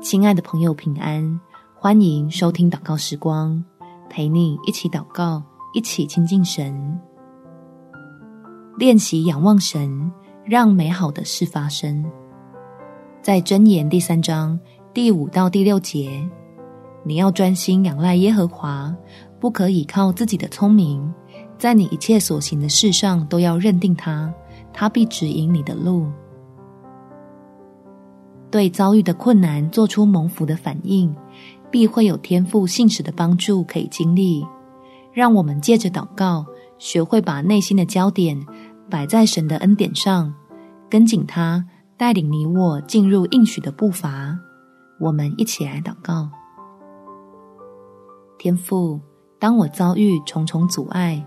亲爱的朋友，平安！欢迎收听祷告时光，陪你一起祷告，一起亲近神，练习仰望神，让美好的事发生。在箴言第三章第五到第六节，你要专心仰赖耶和华，不可倚靠自己的聪明，在你一切所行的事上都要认定他，他必指引你的路。对遭遇的困难做出蒙福的反应，必会有天父信使的帮助可以经历。让我们借着祷告，学会把内心的焦点摆在神的恩典上，跟紧他带领你我进入应许的步伐。我们一起来祷告：天父，当我遭遇重重阻碍，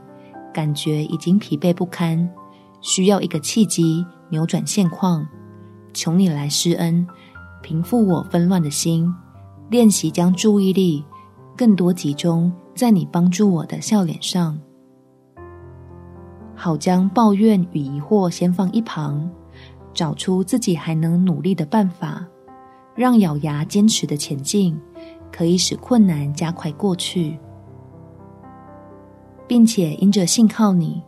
感觉已经疲惫不堪，需要一个契机扭转现况。求你来施恩，平复我纷乱的心，练习将注意力更多集中在你帮助我的笑脸上，好将抱怨与疑惑先放一旁，找出自己还能努力的办法，让咬牙坚持的前进可以使困难加快过去，并且因着信靠你，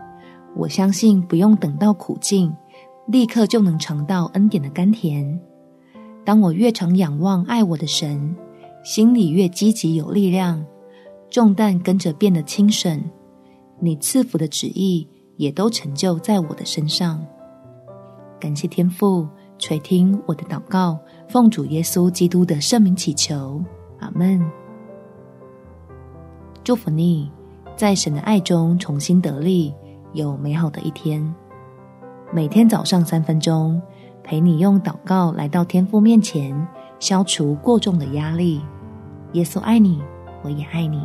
我相信不用等到苦境。立刻就能尝到恩典的甘甜。当我越常仰望爱我的神，心里越积极有力量，重担跟着变得轻省。你赐福的旨意也都成就在我的身上。感谢天父垂听我的祷告，奉主耶稣基督的圣名祈求，阿门。祝福你，在神的爱中重新得力，有美好的一天。每天早上三分钟，陪你用祷告来到天父面前，消除过重的压力。耶稣爱你，我也爱你。